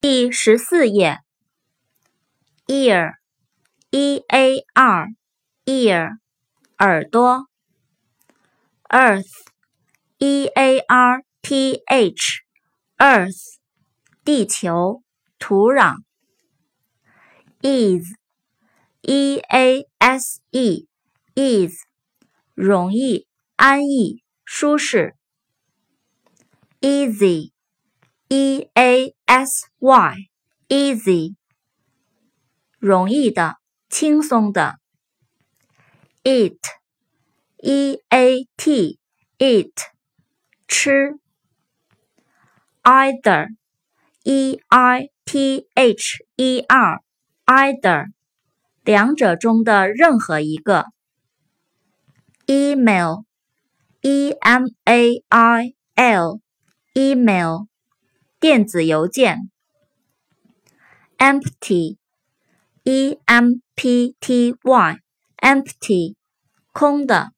第十四页，ear，e a r，ear，耳朵，earth，e a r t h，earth，地球，土壤 ease ease is 容易，安逸，舒适，easy。E a s y easy 容易的，轻松的。eat e a t eat 吃。either e i t h e r either 两者中的任何一个。email e m a i l email 电子邮件，empty，e m p t y，empty，空的。